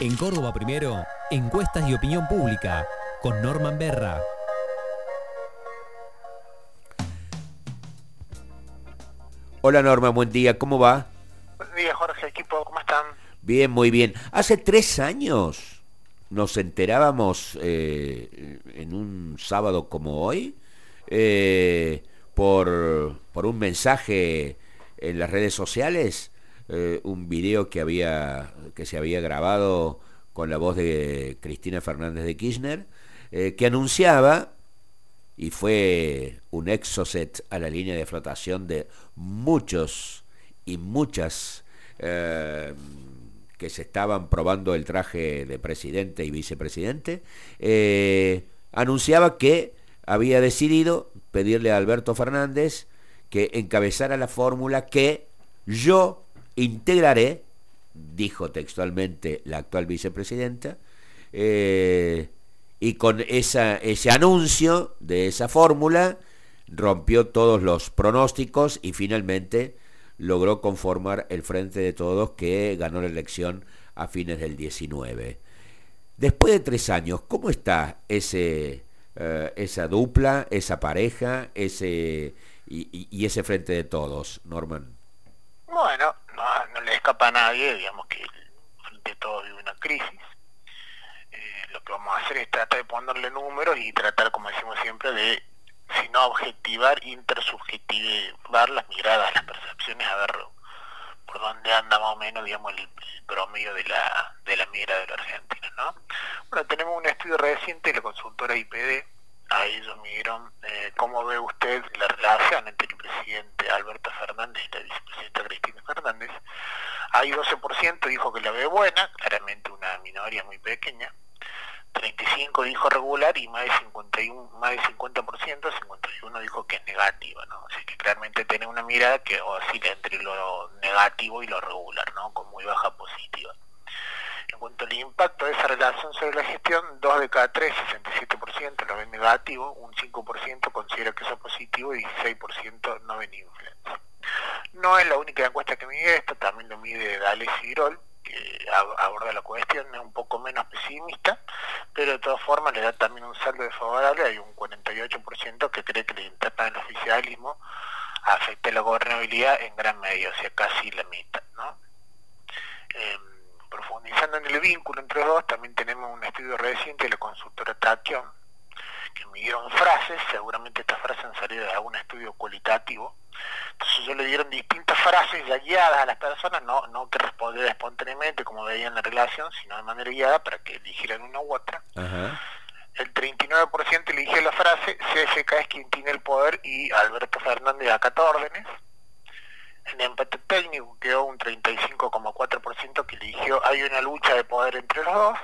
En Córdoba Primero, encuestas y opinión pública, con Norman Berra. Hola Norma, buen día, ¿cómo va? Buen día Jorge, equipo, ¿cómo están? Bien, muy bien. Hace tres años nos enterábamos eh, en un sábado como hoy eh, por, por un mensaje en las redes sociales, eh, un video que, había, que se había grabado con la voz de Cristina Fernández de Kirchner, que anunciaba y fue un exocet a la línea de flotación de muchos y muchas eh, que se estaban probando el traje de presidente y vicepresidente, eh, anunciaba que había decidido pedirle a Alberto Fernández que encabezara la fórmula que yo integraré, dijo textualmente la actual vicepresidenta, eh, y con ese anuncio de esa fórmula rompió todos los pronósticos y finalmente logró conformar el Frente de Todos que ganó la elección a fines del 19. Después de tres años, ¿cómo está ese, eh, esa dupla, esa pareja ese, y, ese Frente de Todos, Norman? Bueno, escapa a nadie, digamos que Frente de Todos vive una crisis lo que vamos a hacer es tratar de ponerle números y tratar, como decimos siempre, de, si no objetivar, intersubjetivar las miradas, las percepciones, a ver por dónde anda más o menos, digamos, el, promedio de la, de la mirada de la Argentina, ¿no? Bueno, tenemos un estudio reciente de la consultora IPD, ahí ellos midieron eh, cómo ve usted la relación entre el presidente Alberto Fernández y la vicepresidenta Cristina Fernández. Hay 12% dijo que la ve buena, claramente una minoría muy pequeña, 35 dijo regular y más de 51, más de 50%, 51 dijo que es negativa, ¿no? Así que claramente tiene una mirada que oscila entre lo negativo y lo regular, ¿no? Con muy baja positiva. En cuanto al impacto de esa relación sobre la gestión, 2 de cada 3, 67% lo ven negativo, un 5% considera que eso es positivo y 16% no ven influencia. No es la única encuesta que mide esto, también lo mide Dales y Grol, que aborda la cuestión, es un poco menos pesimista, pero de todas formas le da también un saldo desfavorable, hay un 48% que cree que la interna del oficialismo afecta la gobernabilidad en gran medida, o sea, casi la mitad. ¿no? Em, profundizando en el vínculo entre los dos, también tenemos un estudio reciente de la consultora Tachyon, que me dieron frases, seguramente estas frases han salido de algún estudio cualitativo, entonces yo le dieron distintas frases ya guiadas a las personas, no, no que respondiera espontáneamente como veían la relación, sino de manera guiada para que eligieran una u otra. El 39% eligió la frase, CFK es quien tiene el poder y Alberto Fernández acata órdenes. En empate técnico quedó un 35,4% que eligió hay una lucha de poder entre los dos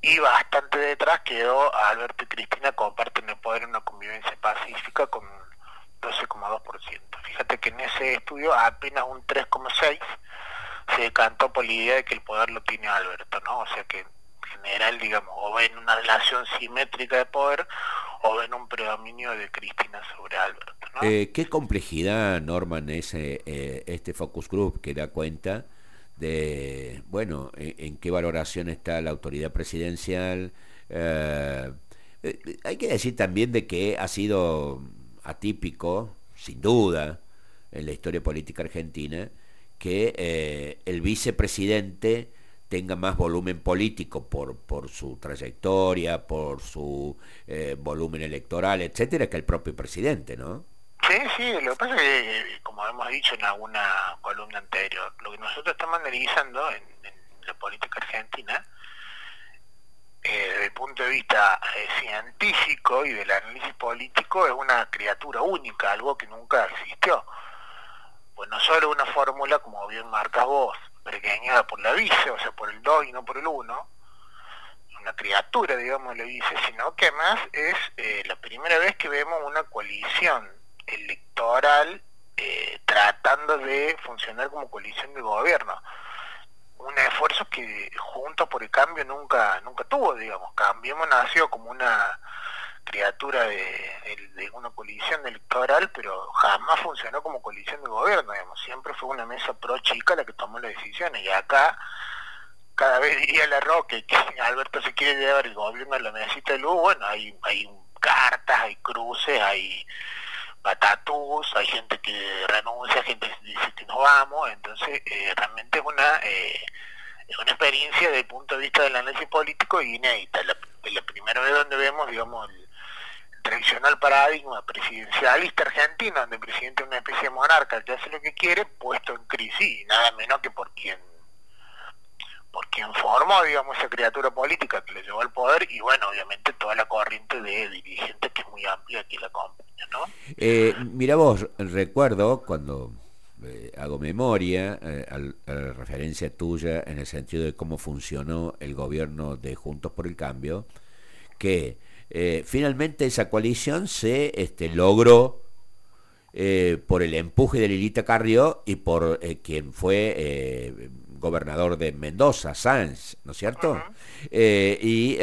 y bastante detrás quedó Alberto y Cristina comparten el poder en una convivencia pacífica con 12,2%. Fíjate que en ese estudio apenas un 3,6% se decantó por la idea de que el poder lo tiene Alberto, ¿no? O sea que en general, digamos, o ven una relación simétrica de poder o ven un predominio de Cristina sobre Alberto, ¿no? Eh, ¿Qué complejidad, Norman, ese, eh, este focus group que da cuenta de, bueno, en, qué valoración está la autoridad presidencial? Eh, hay que decir también de que ha sido atípico, sin duda, en la historia política argentina, que eh, el vicepresidente tenga más volumen político por, por su trayectoria, por su eh, volumen electoral, etcétera, que el propio presidente, ¿no? Sí, sí, lo que pasa es que, como hemos dicho en alguna columna anterior, lo que nosotros estamos analizando en la política argentina eh, desde el punto de vista eh, científico y del análisis político es una criatura única, algo que nunca existió. Pues no solo una fórmula, como bien marcas vos, pequeñada por la vice, o sea, por el 2 y no por el 1, una criatura, digamos, la vice, sino que además es eh, la primera vez que vemos una coalición electoral tratando de funcionar como coalición de gobierno un esfuerzo que junto por el Cambio nunca nunca tuvo, digamos. Cambiemos nació como una criatura de, una coalición electoral, pero jamás funcionó como coalición de gobierno, digamos. Siempre fue una mesa pro chica la que tomó las decisiones. Y acá cada vez diría la Roque que Alberto se quiere llevar el gobierno a la mesita de luz, bueno, hay, hay cartas, hay cruces, hay patatús, hay gente que renuncia, gente que dice que no vamos, entonces eh, realmente es una eh, es una experiencia desde el punto de vista del análisis político inédita, la, la primera vez donde vemos, digamos, el, tradicional paradigma presidencialista argentino, donde el presidente es una especie de monarca que hace lo que quiere, puesto en crisis, nada menos que por quien por quien formó, digamos, esa criatura política que le llevó al poder y bueno, obviamente toda la corriente de dirigentes que es muy amplia que la acompaña, ¿no? Eh, mira vos, recuerdo cuando eh, hago memoria eh, a la referencia tuya en el sentido de cómo funcionó el gobierno de Juntos por el Cambio, que eh, finalmente esa coalición se este, logró eh, por el empuje de Lilita Carrió y por eh, quien fue gobernador de Mendoza, Sáenz, ¿no es cierto? y,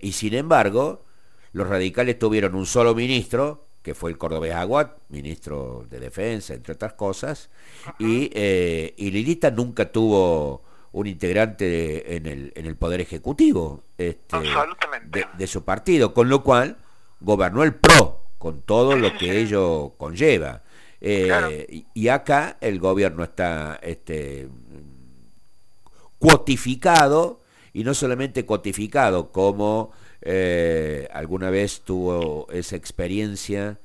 y, sin embargo, los radicales tuvieron un solo ministro, que fue el cordobés Aguat, ministro de Defensa, entre otras cosas, y, y Lilita nunca tuvo un integrante en, el, en el Poder Ejecutivo este, de, su partido, con lo cual gobernó el PRO, con todo lo que ello conlleva. Eh, y, acá el gobierno está este, cuotificado, y no solamente cuotificado, como eh, alguna vez tuvo esa experiencia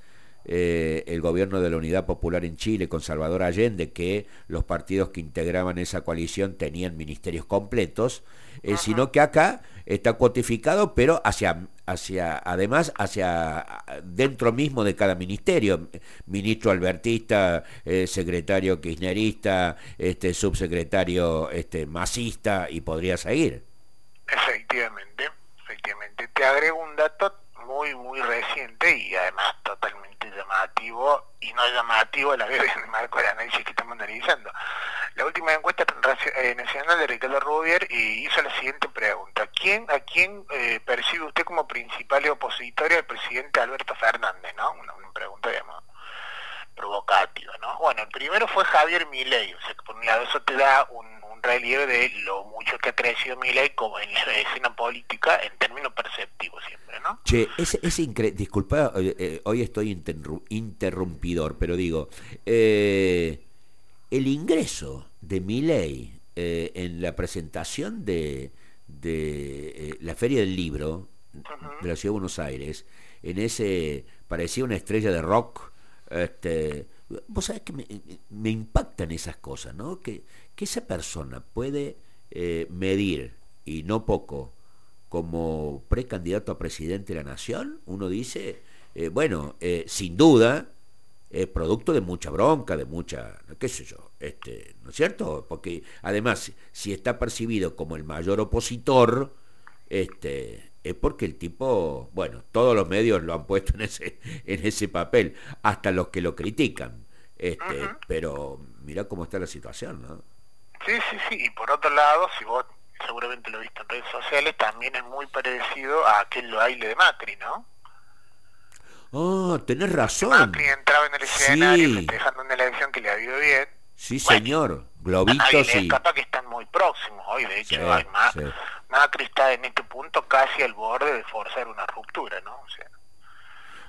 eh, el gobierno de la Unidad Popular en Chile con Salvador Allende, que los partidos que integraban esa coalición tenían ministerios completos, eh, sino que acá está cuantificado, pero hacia, hacia, además, hacia dentro mismo de cada ministerio, ministro albertista, eh, secretario kirchnerista, este, subsecretario este, masista, y podría seguir. Efectivamente, efectivamente. Te agrego un dato muy, muy reciente y además totalmente llamativo y no llamativo a la vez en el marco del análisis que estamos analizando. La última encuesta eh, nacional de Ricardo Rubier hizo la siguiente pregunta. ¿Quién, ¿A quién eh, percibe usted como principal opositor al presidente Alberto Fernández? ¿no? Una, pregunta, digamos, provocativa. ¿no? Bueno, el primero fue Javier Milei, o sea que por un lado eso te da un relieve de lo mucho que ha crecido ley como en la escena política en términos perceptivos siempre, ¿no? Che, es, es increíble, disculpa, eh, eh, hoy estoy interrumpidor, pero digo, eh, el ingreso de Milei en la presentación de, de la Feria del Libro de la Ciudad de Buenos Aires, en ese, parecía una estrella de rock, este, vos sabés que me, impactan esas cosas, ¿no? Que, que esa persona puede eh, medir, y no poco, como precandidato a presidente de la nación, uno dice, eh, bueno, eh, sin duda, es producto de mucha bronca, de mucha, qué sé yo, este, ¿no es cierto? Porque además, si está percibido como el mayor opositor, este, es porque el tipo, bueno, todos los medios lo han puesto en ese, en ese papel, hasta los que lo critican. Este, pero mira cómo está la situación, ¿no? Sí, sí, sí. Y por otro lado, si vos seguramente lo viste en redes sociales, también es muy parecido a aquel baile de Macri, ¿no? Oh, tenés razón. Macri entraba en el escenario festejando una elección que le ha ido bien. Sí, señor. Globitos y... escapa que están muy próximos hoy. De hecho, hay más, Macri está en este punto casi al borde de forzar una ruptura, ¿no? O sea,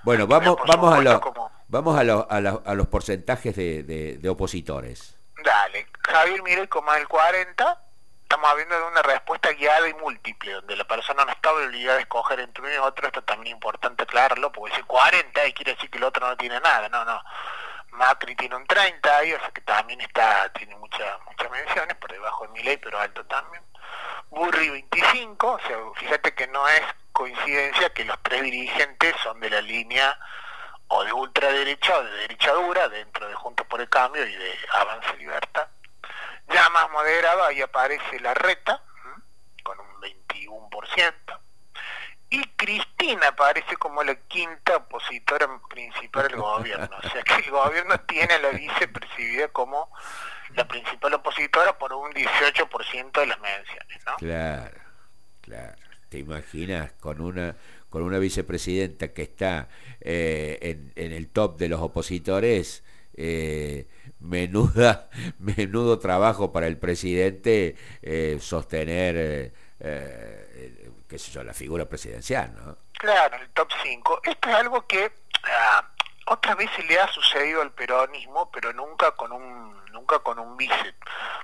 bueno, vamos, vamos, a, los, vamos a, los, a, los porcentajes de, de opositores. Dale, Javier mire como el 40, estamos hablando de una respuesta guiada y múltiple, donde la persona no está obligada a escoger entre uno y otro, esto también es importante aclararlo, porque si 40 y quiere decir que el otro no tiene nada, no, no. Macri tiene un 30 y o sea que también está, tiene muchas muchas menciones, por debajo de mi ley, pero alto también. Burri 25, o sea, fíjate que no es coincidencia que los tres dirigentes son de la línea o de ultraderecha o de derecha dura dentro de Juntos por el Cambio y de Avance Libertad. Ya más moderado, ahí aparece la reta, con un 21%, y Cristina aparece como la quinta opositora principal del gobierno. O sea que el gobierno tiene a la percibida como la principal opositora por un 18% de las menciones, ¿no? Claro, claro. ¿Te imaginas con una con una vicepresidenta que está eh, en, el top de los opositores, eh, menuda, menudo trabajo para el presidente eh, sostener, qué sé yo, la figura presidencial, ¿no? Claro, el top 5. Esto es algo que ah, otras veces le ha sucedido al peronismo, pero nunca con un nunca con un vice.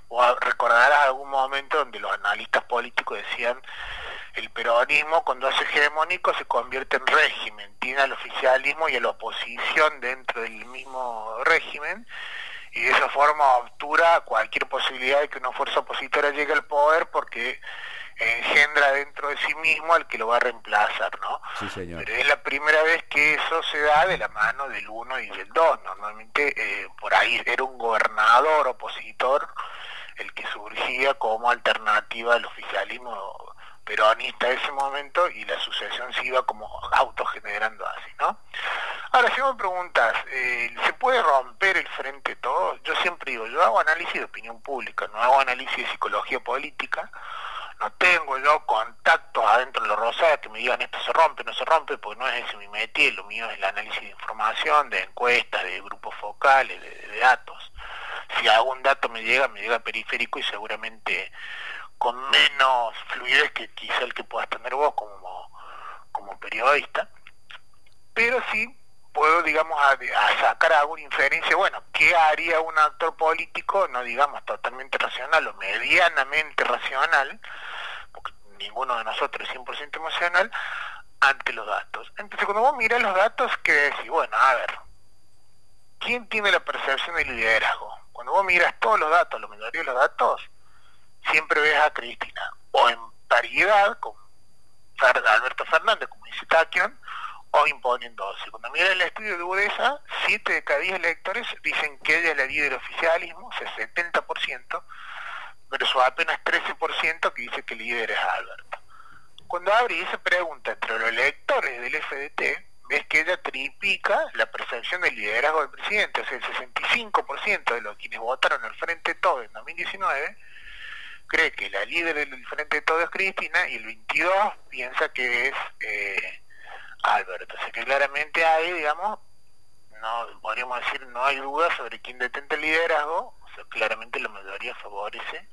O recordarás algún momento donde los analistas políticos decían el peronismo cuando hace hegemónico se convierte en régimen, tiene al oficialismo y a la oposición dentro del mismo régimen y de esa forma obtura cualquier posibilidad de que una fuerza opositora llegue al poder porque engendra dentro de sí mismo al que lo va a reemplazar, ¿no? Sí, señor. Pero es la primera vez que eso se da de la mano del uno y del dos. Normalmente eh, por ahí era un gobernador opositor el que surgía como alternativa al oficialismo peronista de ese momento y la sucesión se iba como autogenerando así, ¿no? Ahora, si me preguntas, eh, ¿se puede romper el frente todo? Yo siempre digo, yo hago análisis de opinión pública, no hago análisis de psicología política, no tengo yo contactos adentro de los rosados que me digan esto se rompe, no se rompe, porque no es ese mi métier, lo mío es el análisis de información, de encuestas, de grupos focales, de, datos. Si algún dato me llega, me llega periférico y seguramente con menos fluidez que quizá el que puedas tener vos como, como periodista. Pero sí puedo, digamos, a, sacar alguna inferencia, bueno, ¿qué haría un actor político, no digamos totalmente racional o medianamente racional, porque ninguno de nosotros es 100% emocional, ante los datos? Entonces, cuando vos miras los datos, ¿qué decís? Bueno, a ver, ¿quién tiene la percepción del liderazgo? Cuando vos miras todos los datos, la mayoría de los datos, siempre ves a Cristina, o en paridad con Alberto Fernández, como dice Taquion, o imponiéndose. Cuando mira el estudio de UDESA, 7 de cada 10 electores dicen que ella es la líder oficialismo, o sea, 70%, versus apenas 13% que dice que el líder es Alberto. Cuando abre esa pregunta entre los electores del FDT, ves que ella triplica la percepción del liderazgo del presidente, o sea, el 65% de los quienes votaron al Frente Todo en 2019 cree que la líder del Frente Todo es Cristina y el 22 piensa que es... Eh, Alberto. Así que claramente hay, digamos, no podríamos decir, no hay duda sobre quién detenta el liderazgo, o sea, claramente la mayoría favorece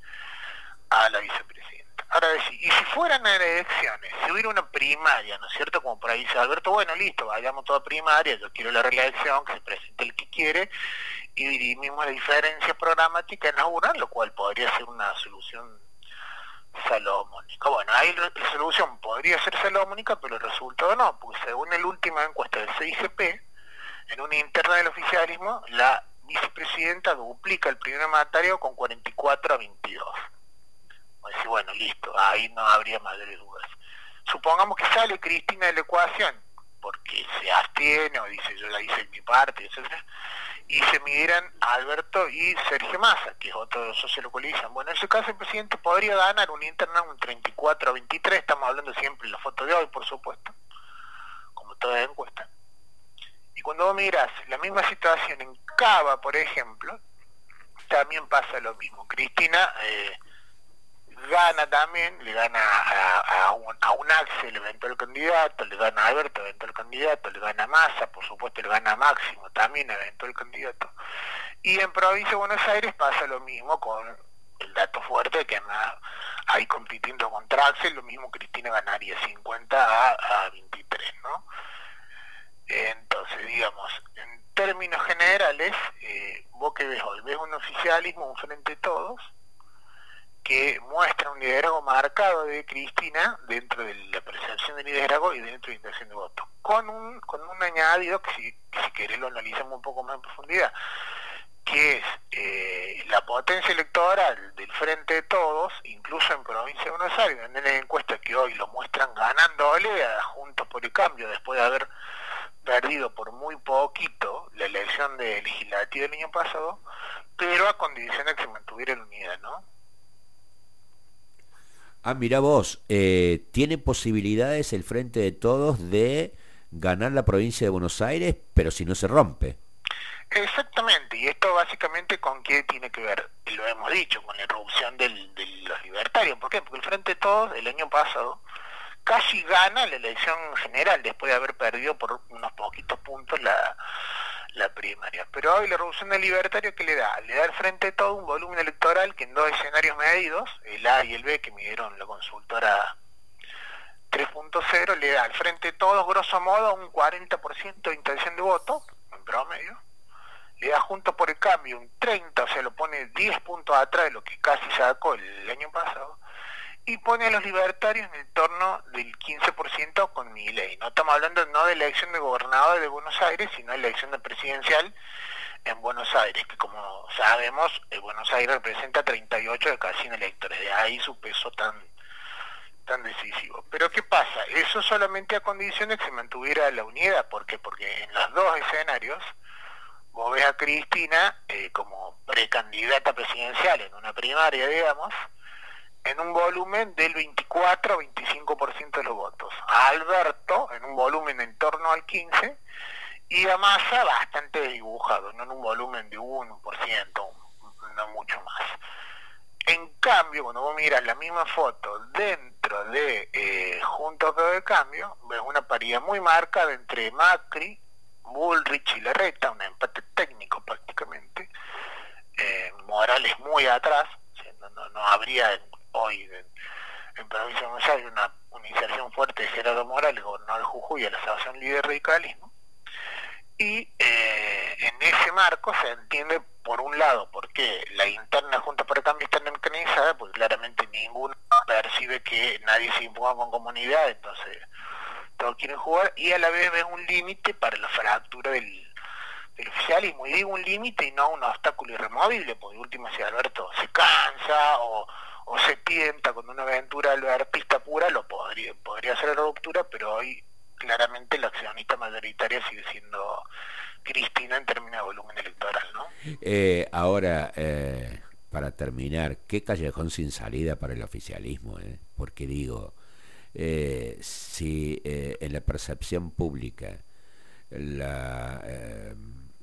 a la vicepresidenta. Ahora, y si fueran elecciones, si hubiera una primaria, ¿no es cierto? Como por ahí dice Alberto, bueno, listo, vayamos toda primaria, yo quiero la reelección, que se presente el que quiere, y dirimimos la diferencia programática en una, lo cual podría ser una solución salomónica. Bueno, ahí la resolución podría ser salomónica, pero el resultado no, porque según la última encuesta del CIGP, en una interna del oficialismo, la vicepresidenta duplica el primer mandatario con 44 a 22. bueno, listo, ahí no habría mayores dudas. Supongamos que sale Cristina de la ecuación, porque se abstiene o dice yo la hice en mi parte, etc y se midieran Alberto y Sergio Massa, que es otro socio localizan. Bueno, en ese caso el presidente podría ganar un interna un 34 a 23, estamos hablando siempre de la foto de hoy, por supuesto, como toda encuesta. Y cuando vos mirás la misma situación en Cava, por ejemplo, también pasa lo mismo. Cristina eh, gana también, le gana a, un, a un Axel, eventual candidato, le gana a Alberto, eventual candidato, le gana a Massa, por supuesto le gana a Máximo, también eventual candidato. Y en provincia de Buenos Aires pasa lo mismo con el dato fuerte que anda ahí compitiendo contra Axel, lo mismo Cristina ganaría 50 a, 23, ¿no? Entonces, digamos, en términos generales, eh, vos que ves hoy, ves un oficialismo, un frente de todos, que muestra un liderazgo marcado de Cristina dentro de la percepción de liderazgo y dentro de la intención de voto, con un, con un añadido que si, si querés lo analizamos un poco más en profundidad, que es eh, la potencia electoral del Frente de Todos, incluso en Provincia de Buenos Aires, en la encuesta que hoy lo muestran ganándole a Juntos por el Cambio, después de haber perdido por muy poquito la elección de legislativa del año pasado, pero a condición de que se mantuviera la unidad, ¿no? Ah, mira vos, eh, ¿tiene posibilidades el Frente de Todos de ganar la provincia de Buenos Aires, pero si no se rompe? Exactamente, y esto básicamente con qué tiene que ver, lo hemos dicho, con la irrupción de los libertarios. ¿Por qué? Porque el Frente de Todos el año pasado casi gana la elección general después de haber perdido por unos poquitos puntos la, la primaria. Pero hoy la revolución del libertario, ¿qué le da? Le da al frente todo un volumen electoral que en dos escenarios medidos, el A y el B que midieron la consultora 3.0, le da al frente todo, grosso modo, un 40% de intención de voto, en promedio. Le da junto por el cambio un 30, o sea, lo pone 10 puntos atrás de lo que casi sacó el año pasado y pone a los libertarios en el torno del 15% con mi ley. No estamos hablando no de elección de gobernador de Buenos Aires, sino de elección de presidencial en Buenos Aires, que como sabemos, eh, Buenos Aires representa 38 de casi electores, de ahí su peso tan tan decisivo. Pero ¿qué pasa? Eso solamente a condiciones que se mantuviera la unidad, ¿por qué? Porque en los dos escenarios vos ves a Cristina eh, como precandidata presidencial en una primaria, digamos, en un volumen del 24 a 25% de los votos. A Alberto en un volumen en torno al 15% y a Massa bastante dibujado, no en un volumen de 1%, no mucho más. En cambio, cuando vos miras la misma foto dentro de eh, Juntos de Cambio, ves una paridad muy marcada entre Macri, Bullrich y Larreta, un empate técnico prácticamente, eh, Morales muy atrás, no habría hoy en, provincia de Buenos Aires una, inserción fuerte de Gerardo Morales, gobernador de Jujuy, a la asociación líder radicalismo. Y eh, en ese marco se entiende, por un lado, porque la interna Junta por el Cambio está mecanizada, porque claramente ninguno percibe que nadie se imponga con comunidad, entonces todos quieren jugar, y a la vez ve un límite para la fractura del, oficialismo. Y digo un límite y no un obstáculo irremovible, porque último si Alberto se cansa o o se tienta con una aventura artista pura, lo podría, podría ser la ruptura, pero hoy claramente la accionista mayoritaria sigue siendo Cristina en términos de volumen electoral, ¿no? Eh, ahora, eh, para terminar, ¿qué callejón sin salida para el oficialismo? Eh? Porque digo, eh, si en la percepción pública la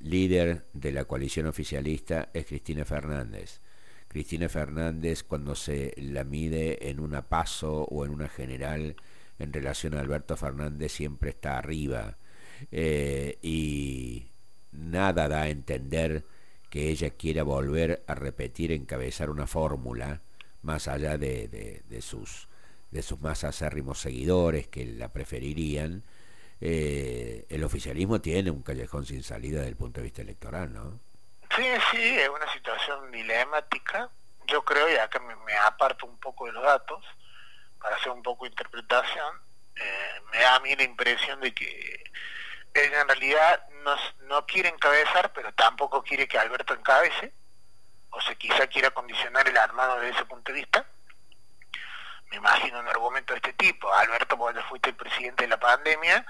líder de la coalición oficialista es Cristina Fernández, Cristina Fernández cuando se la mide en una paso o en una general en relación a Alberto Fernández siempre está arriba eh, y nada da a entender que ella quiera volver a repetir, encabezar una fórmula más allá de, sus, de sus más acérrimos seguidores que la preferirían. Eh, el oficialismo tiene un callejón sin salida desde el punto de vista electoral, ¿no? Sí, sí, es una situación dilemática. Yo creo, y acá me, aparto un poco de los datos, para hacer un poco de interpretación, eh, me da a mí la impresión de que ella en realidad no, no quiere encabezar, pero tampoco quiere que Alberto encabece, o sea, quizá quiera condicionar el armado desde ese punto de vista. Me imagino un argumento de este tipo, Alberto, cuando fuiste el presidente de la pandemia,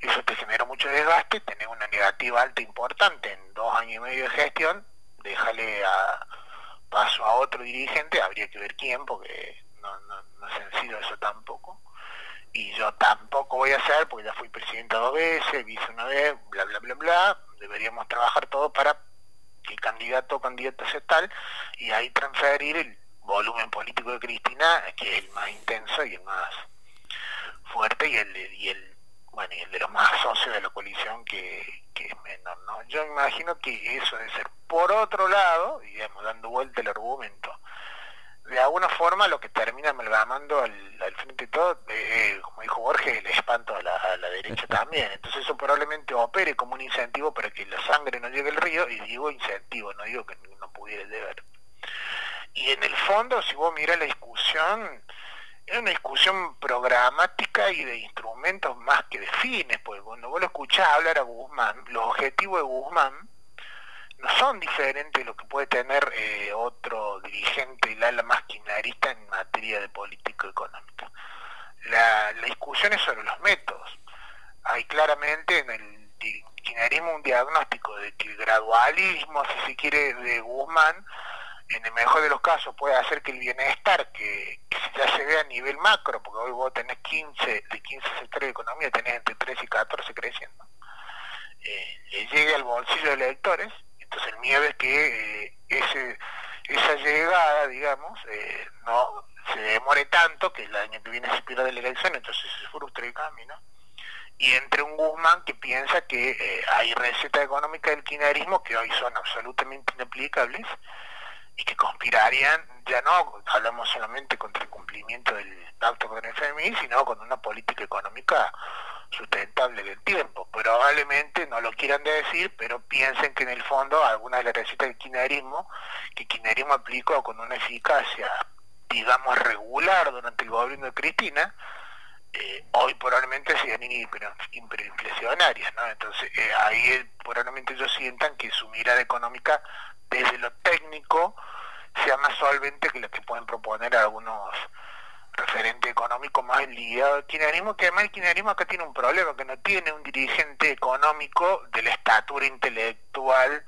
eso te generó mucho desgaste, tenés una negativa alta importante en dos años y medio de gestión, déjale a paso a otro dirigente, habría que ver quién, porque no, no, no sencillo eso tampoco. Y yo tampoco voy a hacer, porque ya fui presidente dos veces, vice una vez, bla, bla, bla, bla. Deberíamos trabajar todo para que el candidato o candidata sea tal y ahí transferir el volumen político de Cristina, que es el más intenso y el más fuerte y el, y el bueno, y el de los más socios de la coalición que, es menor, ¿no? Yo imagino que eso debe ser. Por otro lado, digamos, dando vuelta el argumento, de alguna forma lo que termina amalgamando al, al frente de todo, eh, como dijo Borges, el espanto a la, derecha también. Entonces eso probablemente opere como un incentivo para que la sangre no llegue al río, y digo incentivo, no digo que no pudiera llegar. Y en el fondo, si vos miras la discusión, es una discusión programática y de instrumentos más que de fines, porque cuando vos lo escuchás hablar a Guzmán, los objetivos de Guzmán no son diferentes de lo que puede tener eh, otro dirigente del ala más kirchnerista en materia de política económica. La, la discusión es sobre los métodos. Hay claramente en el kirchnerismo un diagnóstico de que el gradualismo, si se quiere, de Guzmán, en el mejor de los casos puede hacer que el bienestar, que, ya se ve a nivel macro, porque hoy vos tenés 15, de 15 sectores de economía, tenés entre 13 y 14 creciendo, eh, le llegue al bolsillo de los electores, entonces el miedo es que eh, ese, esa llegada, digamos, eh, no se demore tanto que el año que viene se pierda la elección, entonces se frustre el camino. y entre un Guzmán que piensa que eh, hay recetas económicas del kirchnerismo que hoy son absolutamente inaplicables y que conspirarían, ya no hablamos solamente contra el cumplimiento del pacto con el FMI, sino con una política económica sustentable del tiempo. Probablemente no lo quieran decir, pero piensen que en el fondo algunas de las recetas del kirchnerismo, que el kirchnerismo aplicó con una eficacia, digamos, regular durante el gobierno de Cristina, eh, hoy probablemente sean hiperinflacionarias, ¿no? Entonces eh, ahí probablemente ellos sientan que su mirada económica desde lo técnico sea más solvente que lo que pueden proponer algunos referentes económicos más ligados al kirchnerismo, que además el kirchnerismo acá tiene un problema, que no tiene un dirigente económico de la estatura intelectual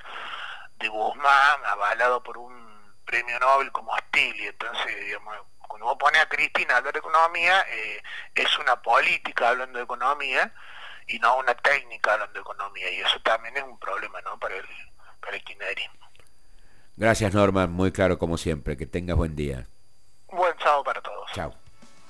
de Guzmán, avalado por un premio Nobel como Stili, entonces digamos cuando vos pones a Cristina a hablar de economía, eh, es una política hablando de economía y no una técnica hablando de economía. Y eso también es un problema ¿no? para, el, para el kirchnerismo. Gracias Norman, muy claro como siempre. Que tengas buen día. Buen sábado para todos. Chao.